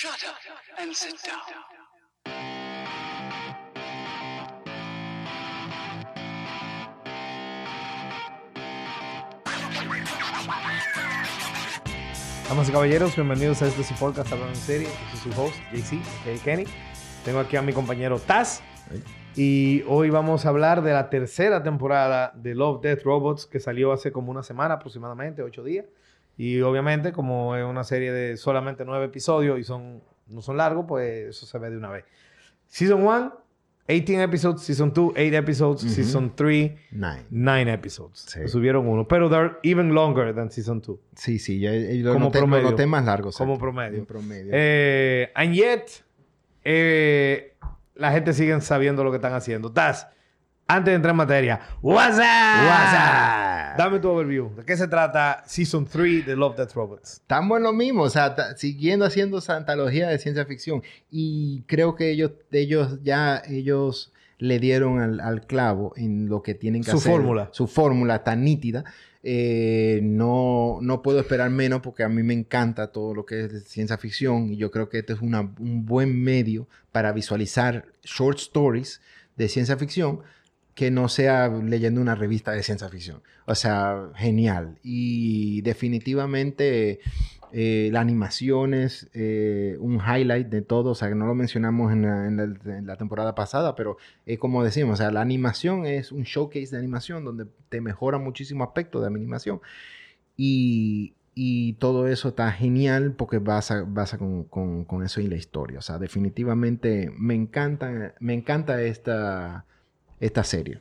Shut up and sit down. Damas y caballeros, bienvenidos a este su podcast Hablando en Serie. Yo soy su host, JC, que Kenny. Tengo aquí a mi compañero Taz. Y hoy vamos a hablar de la tercera temporada de Love, Death, Robots, que salió hace como una semana aproximadamente, ocho días. Y obviamente, como es una serie de solamente nueve episodios y son, no son largos, pues eso se ve de una vez. Season 1, 18 episodes. Season 2, 8 episodes. Season 3, Nine. 9 episodes. Sí. Subieron uno. Pero they're even longer than Season 2. Sí, sí, yo, yo lo, Como noté, lo promedio. noté más largo. Como exacto. promedio. En promedio. Eh, and yet, eh, la gente sigue sabiendo lo que están haciendo. Taz, antes de entrar en materia, what's up? What's up? Dame tu overview. ¿De qué se trata Season 3 de Love, Death, Robots? Estamos en lo mismo, o sea, siguiendo haciendo esa antología de ciencia ficción. Y creo que ellos, ellos ya, ellos le dieron al, al clavo en lo que tienen que Su hacer. fórmula. Su fórmula tan nítida. Eh, no, no puedo esperar menos porque a mí me encanta todo lo que es de ciencia ficción y yo creo que este es una- un buen medio para visualizar short stories de ciencia ficción que no sea leyendo una revista de ciencia ficción. O sea, genial. Y definitivamente eh, la animación es eh, un highlight de todo. O sea, no lo mencionamos en la, en la- en la temporada pasada, pero es como decimos, o sea, la animación es un showcase de animación donde te mejora muchísimo aspecto de animación. Y, y todo eso está genial porque basa, basa con, con, con eso y la historia. O sea, definitivamente me encanta, me encanta esta, esta serie.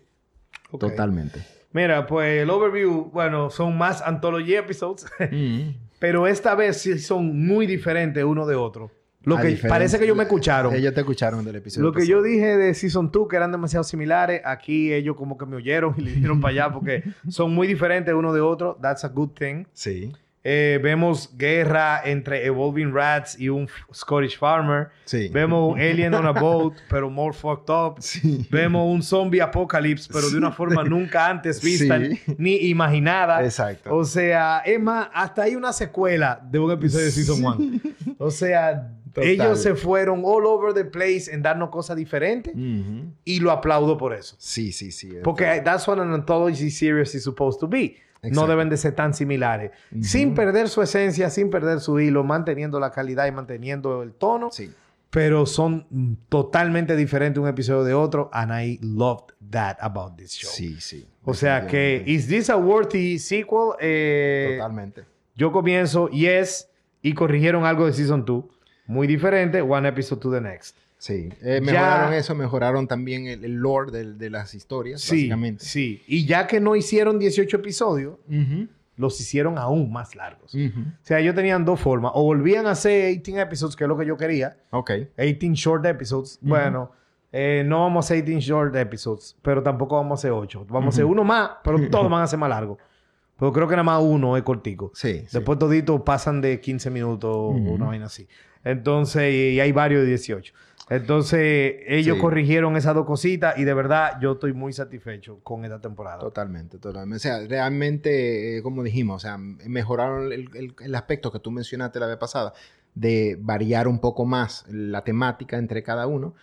Ok. Totalmente. Mira, pues el overview, bueno, son más anthology episodes, Mm. pero esta vez sí son muy diferentes uno de otro. Lo A que parece que ellos me escucharon. Ellos te escucharon del episodio. Lo que yo pasado. dije de Season 2, que eran demasiado similares, aquí ellos como que me oyeron y le dieron para allá porque son muy diferentes uno de otro. That's a good thing. Sí. Eh, vemos guerra entre Evolving Rats y un Scottish Farmer. Sí. Vemos un alien on a boat, pero more fucked up. Sí. Vemos un zombie apocalypse, pero de una forma nunca antes vista Sí. ni imaginada. Exacto. O sea, es más, hasta hay una secuela de un episodio de Season 1. O sea, Total. ellos se fueron all over the place en darnos cosas diferentes Ujú. y lo aplaudo por eso. Sí, sí, sí. Porque that's what an anthology series is supposed to be. No deben de ser tan similares. Sin perder su esencia, sin perder su hilo, manteniendo la calidad y manteniendo el tono. Sí. Pero son totalmente diferentes un episodio de otro. And I loved that about this show. Sí, sí. O sea que. ¿is this a worthy sequel? Eh, Totalmente. yo comienzo, yes, y corrigieron algo de Season 2. Muy diferente, one episode to the next. Sí. Eh, Ya- mejoraron eso, mejoraron también el, el lore de, las historias, Sí, básicamente. sí. Y ya que no hicieron 18 episodios, los hicieron aún más largos. O sea, ellos tenían dos formas. O volvían a hacer 18 episodes, que es lo que yo quería. Ok. 18 short episodes. Bueno, eh, no vamos a hacer 18 short episodes, pero tampoco vamos a hacer 8. Vamos a hacer uno más, pero todos van a ser más largos. Pero creo que nada más uno es cortico. Sí. sí. Después toditos pasan de 15 minutos o una vaina así. Entonces, y hay varios de 18. Entonces, ellos Sí. corrigieron esas dos cositas y de verdad yo estoy muy satisfecho con esta temporada. Totalmente, totalmente. O sea, realmente, eh, como dijimos, o sea, mejoraron el, el- el aspecto que tú mencionaste la vez pasada, de variar un poco más la temática entre cada uno.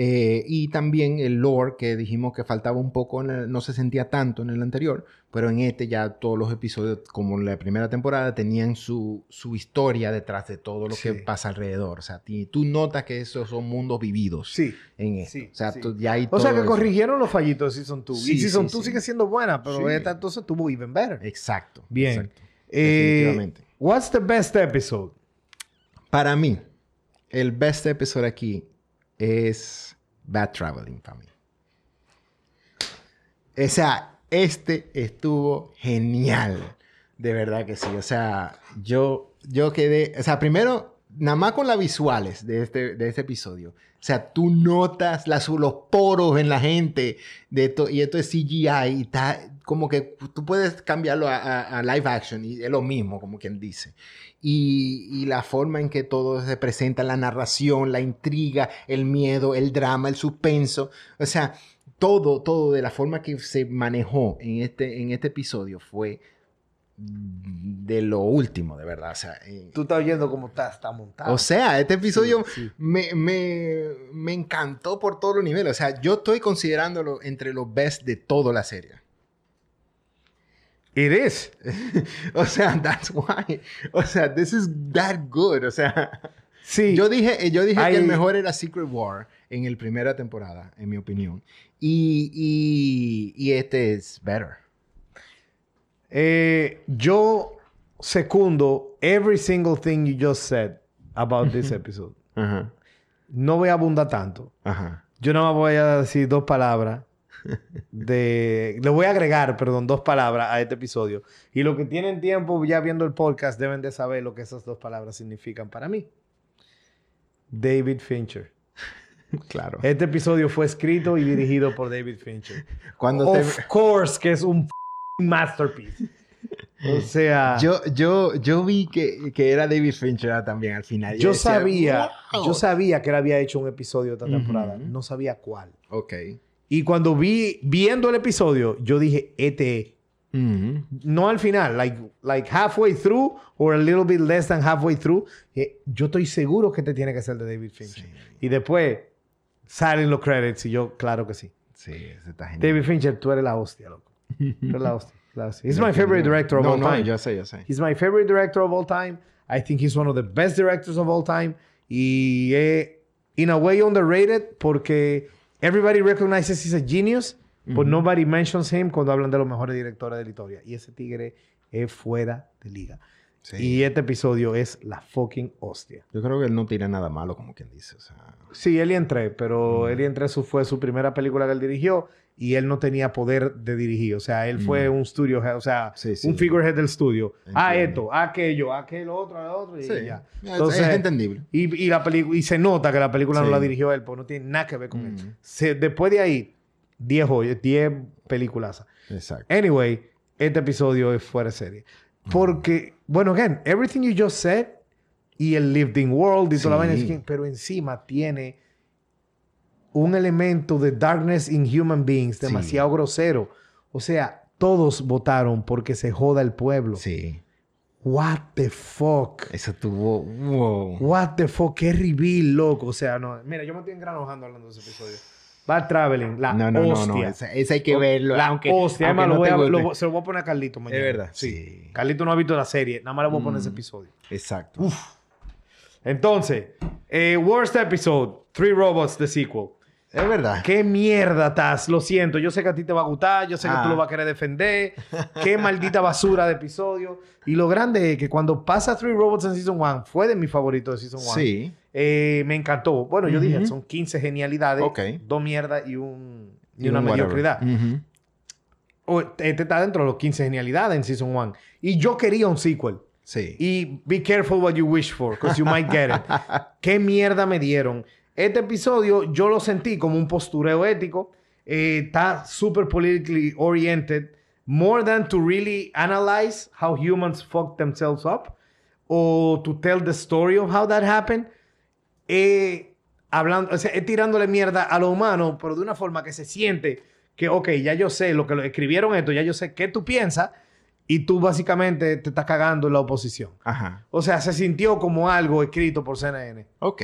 Eh, y también el lore que dijimos que faltaba un poco, en el- no se sentía tanto en el anterior, pero en este ya todos los episodios, como en la primera temporada, tenían su, su historia detrás de todo lo Sí. que pasa alrededor. O sea, ti- tú notas que esos son mundos vividos Sí. en esto. sí, o sea, ya hay O sea que eso. corrigieron los fallitos de Season 2. y Sí, Season sí, 2 sí. sigue siendo buena, pero esta entonces tuvo even better. Exacto. Bien. exacto. Eh, Definitivamente. what's the best episode? Para mí, el best episode aquí es Bad Traveling para mí. O sea, este estuvo genial. De verdad que sí. O sea, yo, yo quedé. O sea, primero, nada más con las visuales de este, de este episodio. O sea, tú notas las, los poros en la gente de esto, y esto es CGI y está como que tú puedes cambiarlo a, a- live action y es lo mismo, como quien dice. Y, y la forma en que todo se presenta, la narración, la intriga, el miedo, el drama, el suspenso. O sea, todo, todo de la forma que se manejó en este, en este episodio fue de lo último, de verdad. O sea, eh, Tú estás oyendo cómo está, está montado. o sea este episodio Sí, sí. Me, me, me encantó por todos los niveles. O sea, yo estoy considerándolo entre los best de toda la serie. It is. o sea, that's why. O sea, this is that good. O sea, Sí. yo dije, eh, yo dije que el mejor era Secret War en el primera temporada, en mi opinión. Y, y, y este es better. Eh, yo secundo every single thing you just said about this episode. Ajá. No voy a abundar tanto. Ajá. Yo no voy a decir dos palabras de... Le voy a agregar, perdón, dos palabras a este episodio. Y los que tienen tiempo ya viendo el podcast deben de saber lo que esas dos palabras significan para mí. David Fincher. Claro. Este episodio fue escrito y dirigido por David Fincher. Cuando te- Of course que es un masterpiece. O sea, yo, Yo, yo, vi que, que era David Fincher también al final. Yo decía, sabía, "Wow". yo sabía que él había hecho un episodio esta Ujú. temporada. No sabía cuál. Ok. Y cuando vi, viendo el episodio, yo dije, este. No al final, like, like halfway through or a little bit less than halfway through. eh, yo estoy seguro que este tiene que ser de David Fincher. Sí. Y después salen los credits y yo, claro que sí. Sí, ese está genial. David Fincher, tú eres la hostia, loco. La hostia. He's my favorite director of no, all no, time. yo sé, yo sé. He's my favorite director of all time. I think he's one of the best directors of all time. Y eh, in a way underrated porque everybody recognizes he's a genius, but nobody mentions him cuando hablan de los mejores directores de la historia. Y ese tigre es fuera de liga. Sí. Y este episodio es la fucking hostia. Yo creo que él no tira nada malo, como quien dice. O sea, Sí, Alien 3, pero Alien 3 su- fue su primera película que él dirigió y él no tenía poder de dirigir. O sea, él fue un studio o sea, Sí, sí. un figurehead del estudio. Ah, esto, aquello, aquel otro, el otro y sí, ya. es- Entonces, es entendible. y, y la y se nota que la película no la dirigió él, porque no tiene nada que ver con él. Mm. Se- después de ahí, 10 joyas, 10 películas. Exacto. Anyway, este episodio es fuera de serie. Porque, bueno, again, everything you just said y el lived in world y toda la vaina, pero encima tiene un elemento de darkness in human beings demasiado grosero. O sea, todos votaron porque se joda el pueblo. Sí. What the fuck? Eso tuvo. Wow. What the fuck? Qué reveal, loco. O sea, no. Mira, yo me estoy engranojando hablando de ese episodio. Bad Traveling, la No, no, no, hostia. no. Ese, ese hay que verlo. La aunque, hostia. aunque Además, lo no voy te a- guste. lo voy- se lo voy a poner a Carlito mañana. Es verdad, sí. Carlito no ha visto la serie. Nada más le voy a poner Mm. ese episodio. Exacto. Entonces, eh, worst episode. Three Robots, the sequel. Es verdad. ¿Qué mierda estás? Lo siento. Yo sé que a ti te va a gustar. Yo sé que Ah. tú lo vas a querer defender. Qué maldita basura de episodio. Y lo grande es que cuando pasa Three Robots en Season 1, fue de mi favorito de Season 1. Sí. Eh, me encantó. Bueno, yo dije, Ujú. son 15 genialidades. Ok. Dos mierdas y, un, y, Y una un mediocridad. Ujú. O- Este está dentro de los 15 genialidades en Season 1. Y yo quería un sequel. Sí. Y be careful what you wish for, because you might get it. ¿Qué mierda me dieron? Este episodio yo lo sentí como un postureo ético. Eh, está super politically oriented. More than to really analyze how humans fuck themselves up. O to tell the story of how that happened. Eh, hablando, o sea, es tirándole mierda a lo humano, pero de una forma que se siente que, ok, ya yo sé lo que lo escribieron esto, ya yo sé qué tú piensas. Y tú básicamente te estás cagando en la oposición. Ajá. O sea, se sintió como algo escrito por CNN. Ok.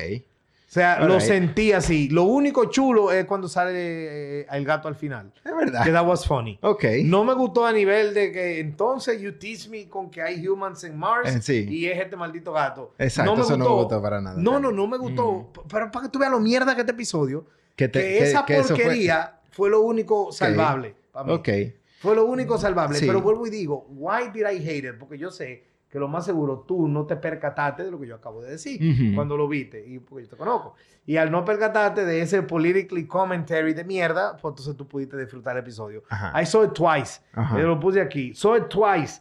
O sea, lo sentí así. Lo único chulo es cuando sale eh, el gato al final. Es verdad. Que that was funny. Ok. No me gustó a nivel de que entonces you tease me con que hay humans en Mars Eh, sí. y es este maldito gato. Exacto, no me eso no gustó. me gustó para nada. No, no, no me gustó. P- Pero para que tú veas lo mierda que este episodio, Que, te- que, que- esa que eso fue- porquería fue... lo único salvable. para mí. Ok. Fue lo único salvable. Sí. Pero vuelvo y digo, why did I hate it? Porque yo sé que lo más seguro tú no te percataste de lo que yo acabo de decir cuando lo viste. Y porque yo te conozco. Y al no percatarte de ese politically commentary de mierda, pues entonces tú pudiste disfrutar el episodio. Ajá. I saw it twice. Ajá. Yo lo puse aquí. Saw it twice.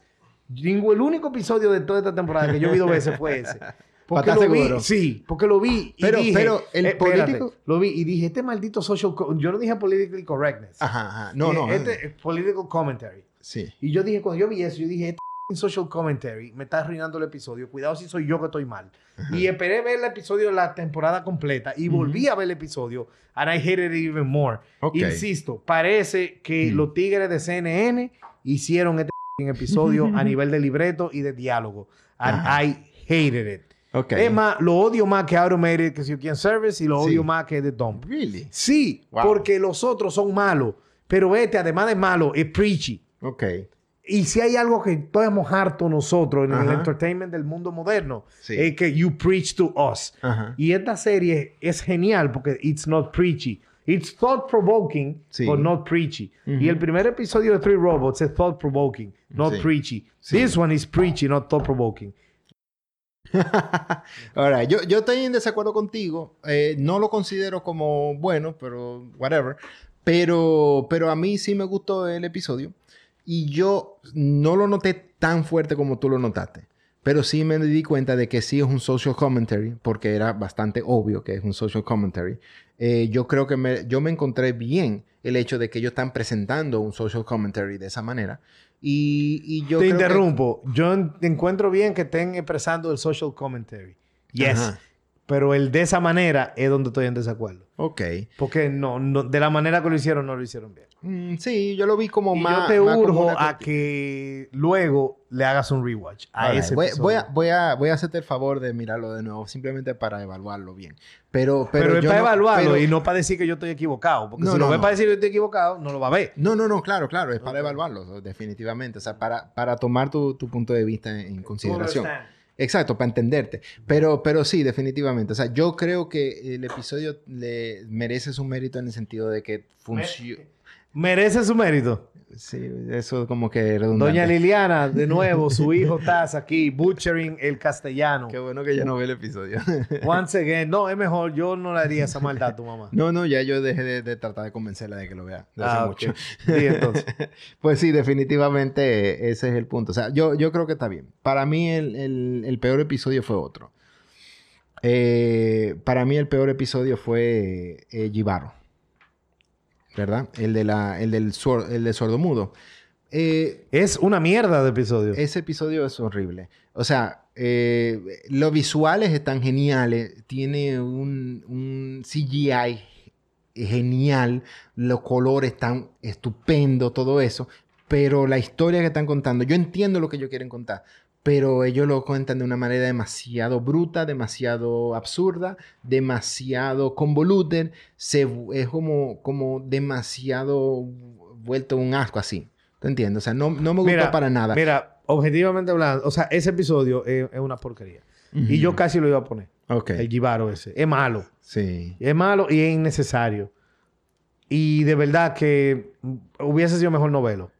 El único episodio de toda esta temporada que yo vi dos veces fue ese. Porque ¿Estás lo vi, sí, porque lo vi y Pero- dije, pero el eh, espérate, político- lo vi y dije, este maldito social, yo no dije politically correctness. Ajá, ajá. No, Dije, no. Este es political commentary. Sí. Y yo dije, cuando yo vi eso, yo dije, este social commentary me está arruinando el episodio. Cuidado si soy yo que estoy mal. Y esperé ver el episodio la temporada completa y volví a ver el episodio. And I hated it even more. Insisto, parece que Mm. los tigres de CNN hicieron este episodio a nivel de libreto y de diálogo. And Ajá. I hated it. Ok. Es más, lo odio más que Automated que You Can Service y lo Sí. odio más que The Dump. Really? Sí, Wow. porque los otros son malos. Pero este, además de malo, es preachy. Ok. Y si hay algo que estamos hartos nosotros en el Ajá. entertainment del mundo moderno, Sí. es que you preach to us. Ajá. Y esta serie es genial porque it's not preachy. It's thought provoking, Sí. but not preachy. Ujú. Y el primer episodio de Three Robots es thought provoking, not Sí. preachy. This one is preachy, not thought provoking. Ahora, yo, yo estoy en desacuerdo contigo. Eh, no lo considero como bueno, pero whatever. Pero, pero a mí sí me gustó el episodio. Y yo no lo noté tan fuerte como tú lo notaste. Pero sí me di cuenta de que sí es un social commentary, porque era bastante obvio que es un social commentary. Eh, yo creo que me, yo me encontré bien el hecho de que ellos están presentando un social commentary de esa manera. Y, y yo Te creo que- interrumpo. Yo en- encuentro bien que estén expresando el social commentary. Yes. Ajá. Pero el de esa manera es donde estoy en desacuerdo. Ok. Porque no, no de la manera que lo hicieron, no lo hicieron bien. Mm, sí, yo lo vi como Y más. yo te más urjo a que luego le hagas un rewatch a ese voy, voy a, voy, a, voy a hacerte el favor de mirarlo de nuevo, simplemente para evaluarlo bien. Pero, pero, Pero, es yo para no- evaluarlo pero- y no para decir que yo estoy equivocado. Porque No, si no, lo ve para decir que yo estoy equivocado, no lo va a ver. No, no, no, claro, claro, es para evaluarlo, definitivamente. O sea, para, para tomar tu, tu punto de vista en, en consideración. Understand. Exacto, para entenderte. Pero, pero sí, definitivamente. O sea, yo creo que el episodio le merece su mérito en el sentido de que funciona. Merece su mérito. Sí, eso como que redundante. Doña Liliana, de nuevo, su hijo Taz aquí, butchering el castellano. Qué bueno que ya no ve el episodio. Once again, no, es mejor, yo no le haría esa maldad a tu mamá. No, no, ya yo dejé de, de tratar de convencerla de que lo vea. De hace Ah, mucho. Sí, entonces. Pues sí, definitivamente ese es el punto. O sea, yo, yo creo que está bien. Para mí el, el- el peor episodio fue otro. Eh, para mí el peor episodio fue eh, Jibaro. ¿Verdad? El, de la, el, del sor- el de sordomudo. Eh, Es una mierda de episodio. ese episodio es horrible. O sea, eh, los visuales están geniales. Tiene un, un CGI genial. Los colores están estupendos, todo eso. Pero la historia que están contando, yo entiendo lo que ellos quieren contar. Pero ellos lo cuentan de una manera demasiado bruta, demasiado absurda, demasiado convoluted. Se, es como, como demasiado vuelto un asco así. ¿Te entiendes? O sea, no, no me gustó Mira, para nada. Mira, objetivamente hablando, o sea, ese episodio es, es una porquería. Y yo casi lo iba a poner. Ok. El Jibaro ese. Es malo. Sí. Es malo y es innecesario. Y de verdad que hubiese sido mejor novelo.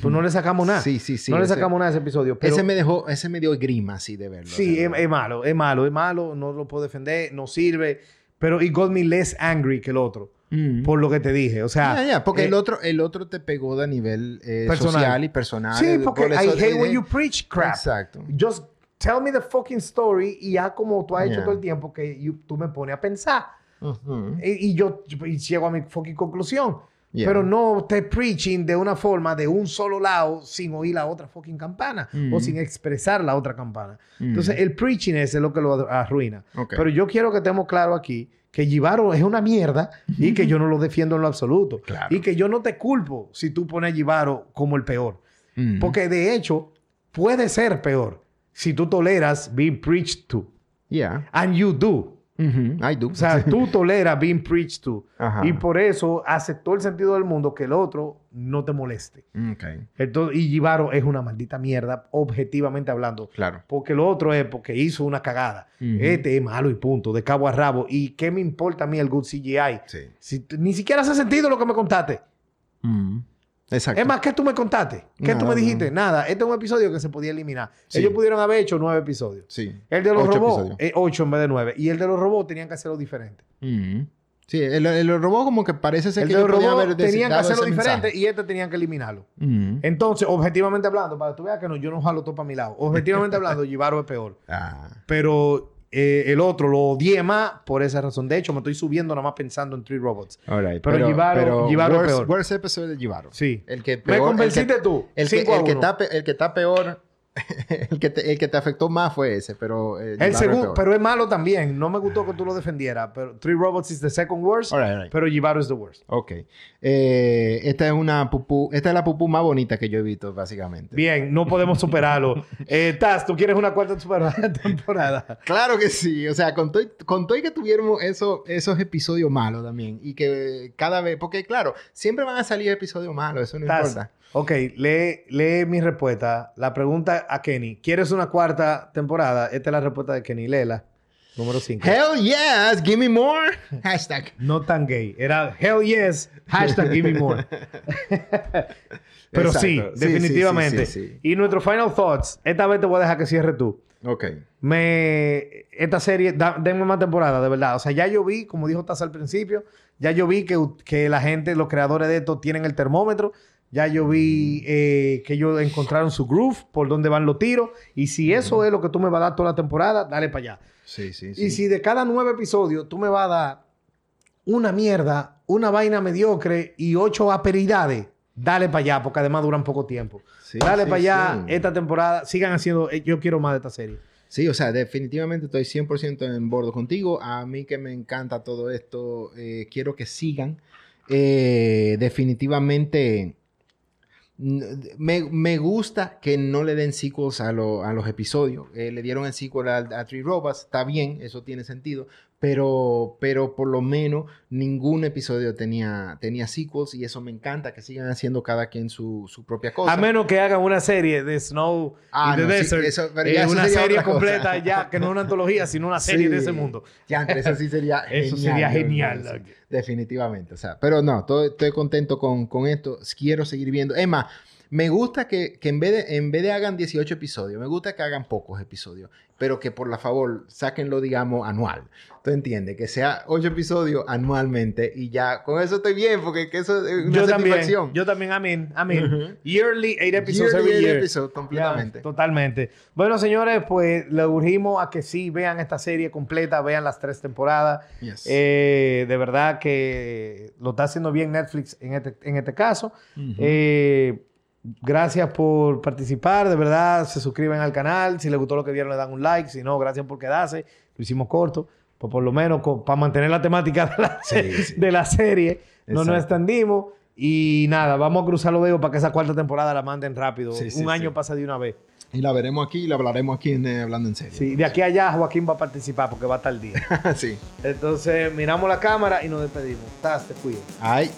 Pues no le sacamos nada. Sí, sí, sí. no le ese- sacamos nada a ese episodio. Pero Ese me dejó, ese me dio grima así de verlo. sí, es, malo, es malo, es malo. No lo puedo defender, no sirve. Pero it got me less angry que el otro. mm. Por lo que te dije. O sea. Porque eh, el otro, el otro te pegó de nivel eh, Personal. social y personal. Sí, eh, porque por I hate when eh, you preach crap. Exacto. Just tell me the fucking story y ya como tú has hecho Yeah. todo el tiempo que you- tú me pones a pensar. Ujú. Y, y yo y llego a mi fucking conclusión. Yeah. Pero no te preaching de una forma de un solo lado sin oír la otra fucking campana Mm. o sin expresar la otra campana. Mm. Entonces, el preaching ese es lo que lo arruina. Pero yo quiero que estemos claros aquí que Jibaro es una mierda y que yo no lo defiendo en lo absoluto. Claro. Y que yo no te culpo si tú pones a Jibaro como el peor. Mm. Porque de hecho, puede ser peor si tú toleras being preached to. Yeah. And you do. I do. O sea, tú toleras being preached to. Ajá. Y por eso hace todo el sentido del mundo que el otro no te moleste. Ok. Entonces, y Jibaro es una maldita mierda, objetivamente hablando. Claro. Porque lo otro es porque hizo una cagada. Ujú. Este es malo y punto, de cabo a rabo. ¿Y qué me importa a mí el good CGI? Sí. Si ni siquiera hace sentido lo que me contaste. Mm. Exacto. Es más, ¿qué tú me contaste? ¿Qué tú me dijiste? no. Nada. Este es un episodio que se podía eliminar. Sí. Ellos pudieron haber hecho nueve episodios. Sí. El de los Ocho robots, eh, ocho en vez de nueve. Y el de los robots tenían que hacerlo diferente. Mm. Sí, el, el robot como que parece ser El que de los ellos robots haber tenían que hacerlo diferente mensaje. y este tenían que eliminarlo. Mm. Entonces, objetivamente hablando, para que tú veas que no, yo no jalo todo para mi lado. Objetivamente hablando, Jibaro es peor. Ah. Pero eh, el otro lo odié más por esa razón. De hecho, me estoy subiendo nada más pensando en Three Robots. Right. Pero Jibaro- Jibaro es worst, peor. worst episode de Jibaro. Sí. El que Me peor, convenciste el que, tú. El que, el, que está, el que está peor el, que te, el que te afectó más fue ese, pero... eh, El segundo, pero es malo también. No me gustó que tú lo defendieras. Pero Three Robots is the second worst. All right, all right. Pero Jivaru is the worst. Ok. Eh, esta es una pupú... Esta es la pupú más bonita que yo he visto, básicamente. Bien, no podemos superarlo. eh, Taz, ¿tú quieres una cuarta temporada? Claro que sí. O sea, con todo, con y que tuviéramos eso- esos episodios malos también. Y que cada vez... Porque, claro, siempre van a salir episodios malos. Eso no Taz, importa. Ok, lee, lee mi respuesta. La pregunta a Kenny. ¿Quieres una cuarta temporada? Esta es la respuesta de Kenny. Léela. Número 5. Hell yes, give me more. Hashtag. No tan gay. Era hell yes, hashtag give me more. Pero sí, definitivamente. sí, sí, sí. Y nuestro final thoughts. Esta vez te voy a dejar que cierre tú. Ok. Me... Esta serie, da- denme más temporada, de verdad. O sea, ya yo vi, como dijo Taz al principio, ya yo vi que, que la gente, los creadores de esto tienen el termómetro. Ya yo vi eh, que ellos encontraron su groove, por donde van los tiros. Y si eso es lo que tú me vas a dar toda la temporada, dale para allá. Sí, sí, Y si de cada nueve episodios tú me vas a dar una mierda, una vaina mediocre y ocho aperidades, dale para allá, porque además duran poco tiempo. Sí, dale sí, para allá, sí. esta temporada, sigan haciendo, eh, yo quiero más de esta serie. Sí, o sea, definitivamente estoy 100% en bordo contigo. A mí que me encanta todo esto, eh, quiero que sigan. Eh, definitivamente me, me gusta que no le den sequels a, lo- a los episodios. Eh, le dieron el sequel a, a Three Robots, está bien, eso tiene sentido. Pero, pero por lo menos ningún episodio tenía, tenía sequels y eso me encanta, que sigan haciendo cada quien su, su propia cosa. A menos que hagan una serie de Snow Ah, y The no, sí, Desert. eso- pero eh, eso una sería serie otra cosa. completa ya, que no es una antología, sino una serie Sí. de ese mundo. Ya, eso sí sería Eso genial, sería yo genial. sí. Definitivamente. O sea, pero no, todo- estoy contento con, con esto. Quiero seguir viendo. Es más, me gusta que, que en, vez de, en vez de hagan 18 episodios, me gusta que hagan pocos episodios, pero que por la favor sáquenlo, digamos, anual. ¿Tú entiendes? Que sea 8 episodios anualmente y ya con eso estoy bien, porque que eso es una Yo también, satisfacción. yo también, amén, amén. Yearly, eight episodes Yearly every year. episode, completamente. Totalmente. Bueno, señores, pues le urgimos a que sí vean esta serie completa, vean las tres temporadas. Yes. Eh, de verdad que lo está haciendo bien Netflix en este, en este caso. Eh, gracias por participar, de verdad, se suscriben al canal. Si les gustó lo que vieron, le dan un like. Si no, gracias por quedarse. Lo hicimos corto. Pues por lo menos para mantener la temática de la, Sí, sí. de la serie, no nos extendimos. Y nada, vamos a cruzar los dedos para que esa cuarta temporada la manden rápido. Sí, un año pasa de una vez. Y la veremos aquí y la hablaremos aquí en, eh, Hablando en Serio. Sí, de aquí a allá Joaquín va a participar porque va a estar el día. sí. Entonces, miramos la cámara y nos despedimos. Taz, te cuido. Ay.